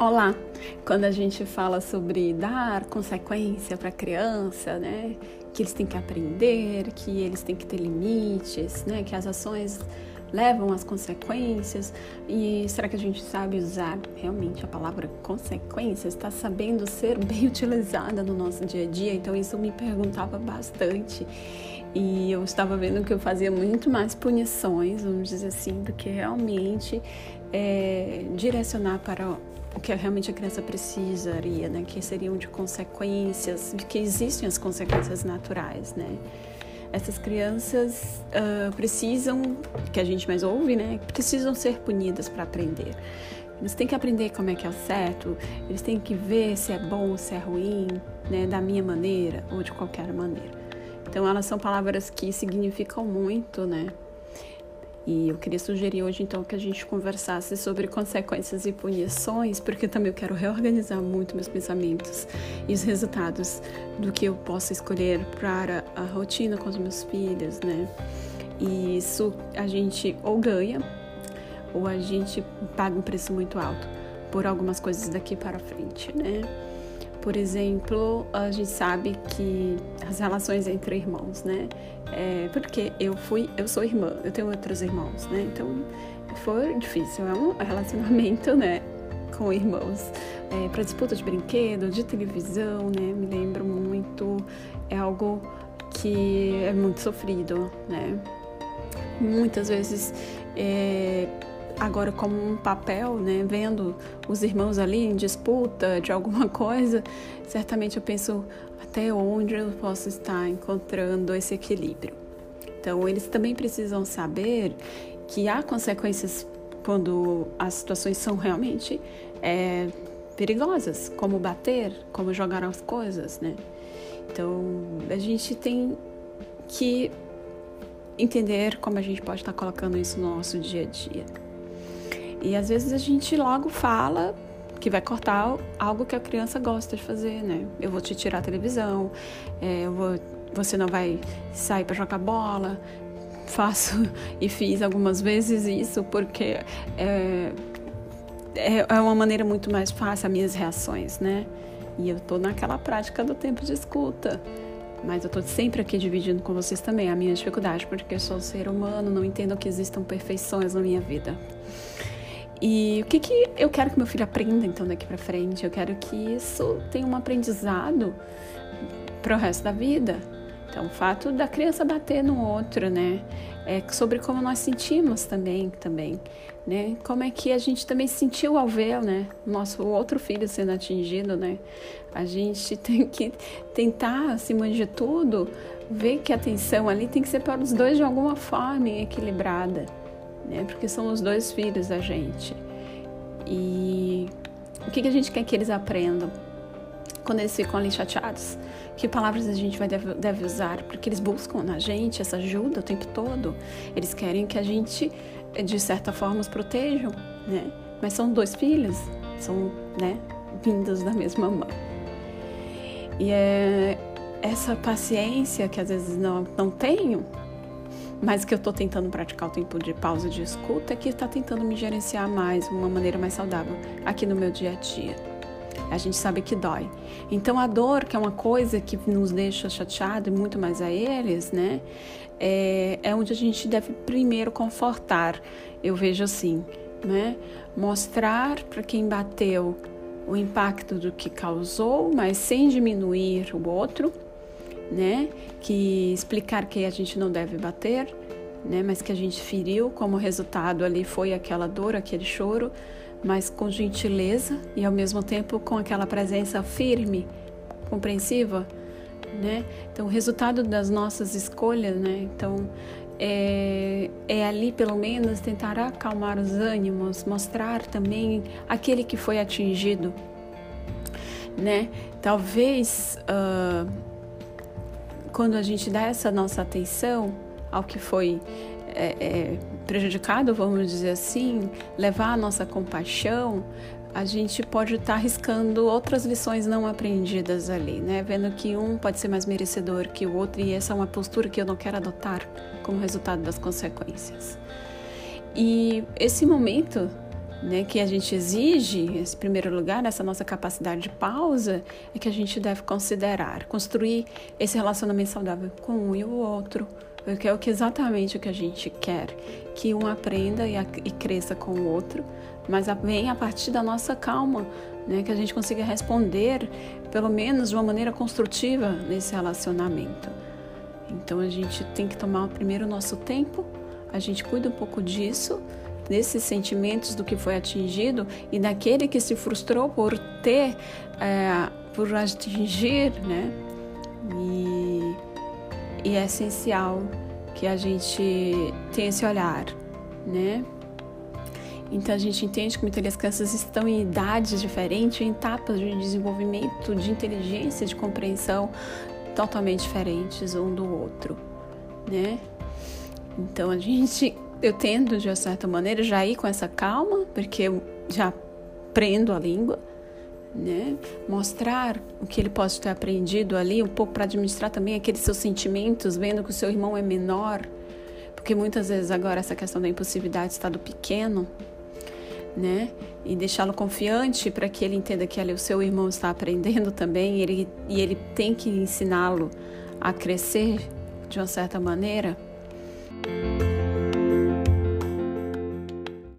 Olá! Quando a gente fala sobre dar consequência para a criança, né? Que eles têm que aprender, que eles têm que ter limites, né? Que as ações levam às consequências. E será que a gente sabe usar realmente a palavra consequência? Está sabendo ser bem utilizada no nosso dia a dia? Então isso me perguntava bastante. E eu estava vendo que eu fazia muito mais punições, vamos dizer assim, do que realmente é, direcionar para o que realmente a criança precisaria, né? Que seriam de consequências, que existem as consequências naturais, né? Essas crianças uh, precisam, que a gente mais ouve, né? Precisam ser punidas para aprender. Eles têm que aprender como é que é o certo, eles têm que ver se é bom ou se é ruim, né? Da minha maneira ou de qualquer maneira. Então, elas são palavras que significam muito, né? E eu queria sugerir hoje então que a gente conversasse sobre consequências e punições, porque também eu quero reorganizar muito meus pensamentos e os resultados do que eu posso escolher para a rotina com os meus filhos, né? E isso a gente ou ganha ou a gente paga um preço muito alto por algumas coisas daqui para frente, né? Por exemplo, a gente sabe que as relações entre irmãos, né? É, porque eu fui, eu sou irmã, eu tenho outros irmãos, né? Então foi difícil, é um relacionamento, né? Com irmãos, é, para disputa de brinquedo, de televisão, né? Me lembro muito, é algo que é muito sofrido, né? Muitas vezes é, agora como um papel, né, vendo os irmãos ali em disputa de alguma coisa, certamente eu penso até onde eu posso estar encontrando esse equilíbrio. Então, eles também precisam saber que há consequências quando as situações são realmente é, perigosas, como bater, como jogar as coisas, né? Então, a gente tem que entender como a gente pode estar colocando isso no nosso dia a dia. E às vezes a gente logo fala que vai cortar algo que a criança gosta de fazer, né? Eu vou te tirar a televisão, é, eu vou, você não vai sair para jogar bola. Faço e fiz algumas vezes isso porque é, é, é uma maneira muito mais fácil as minhas reações, né? E eu tô naquela prática do tempo de escuta. Mas eu tô sempre aqui dividindo com vocês também a minha dificuldade, porque eu sou ser humano, não entendo que existam perfeições na minha vida. E o que, que eu quero que meu filho aprenda então daqui para frente? Eu quero que isso tenha um aprendizado para o resto da vida. Então, o fato da criança bater no outro, né? É sobre como nós sentimos também, também, né? Como é que a gente também sentiu ao ver, né? Nosso outro filho sendo atingido, né? A gente tem que tentar, acima de tudo, ver que a atenção ali tem que ser para os dois de alguma forma equilibrada né? Porque são os dois filhos da gente. E o que, que a gente quer que eles aprendam quando eles ficam ali chateados? Que palavras a gente vai deve, deve usar? Porque eles buscam na gente essa ajuda o tempo todo. Eles querem que a gente, de certa forma, os protejam, né? Mas são dois filhos, são, né, vindos da mesma mãe. E é essa paciência que às vezes não, não tenho, mas que eu estou tentando praticar o tempo de pausa de escuta, é que está tentando me gerenciar mais, uma maneira mais saudável aqui no meu dia a dia. A gente sabe que dói. Então a dor, que é uma coisa que nos deixa chateado e muito mais a eles, né? É, é onde a gente deve primeiro confortar. Eu vejo assim, né? Mostrar para quem bateu o impacto do que causou, mas sem diminuir o outro né? Que explicar que a gente não deve bater, né? Mas que a gente feriu, como resultado ali foi aquela dor, aquele choro, mas com gentileza e ao mesmo tempo com aquela presença firme, compreensiva, né? Então, o resultado das nossas escolhas, né? Então, é, é, ali pelo menos tentar acalmar os ânimos, mostrar também aquele que foi atingido, né? Talvez uh, quando a gente dá essa nossa atenção ao que foi é, é, prejudicado, vamos dizer assim, levar a nossa compaixão, a gente pode estar tá arriscando outras lições não aprendidas ali, né? Vendo que um pode ser mais merecedor que o outro e essa é uma postura que eu não quero adotar como resultado das consequências. E esse momento né, que a gente exige, em primeiro lugar, nessa nossa capacidade de pausa, é que a gente deve considerar, construir esse relacionamento saudável com um e o outro, porque é o que exatamente o que a gente quer, que um aprenda e, a, e cresça com o outro, mas vem a partir da nossa calma, né, que a gente consiga responder, pelo menos de uma maneira construtiva, nesse relacionamento. Então a gente tem que tomar primeiro o nosso tempo, a gente cuida um pouco disso desses sentimentos do que foi atingido e daquele que se frustrou por ter, é, por atingir, né? E, e é essencial que a gente tenha esse olhar, né? Então a gente entende que muitas crianças estão em idades diferentes, em etapas de desenvolvimento, de inteligência, de compreensão totalmente diferentes um do outro, né? Então a gente eu tendo, de certa maneira, já ir com essa calma, porque eu já prendo a língua, né? Mostrar o que ele pode ter aprendido ali, um pouco para administrar também aqueles seus sentimentos, vendo que o seu irmão é menor, porque muitas vezes agora essa questão da impulsividade está do pequeno, né? E deixá-lo confiante para que ele entenda que ali o seu irmão está aprendendo também, ele, e ele tem que ensiná-lo a crescer de uma certa maneira.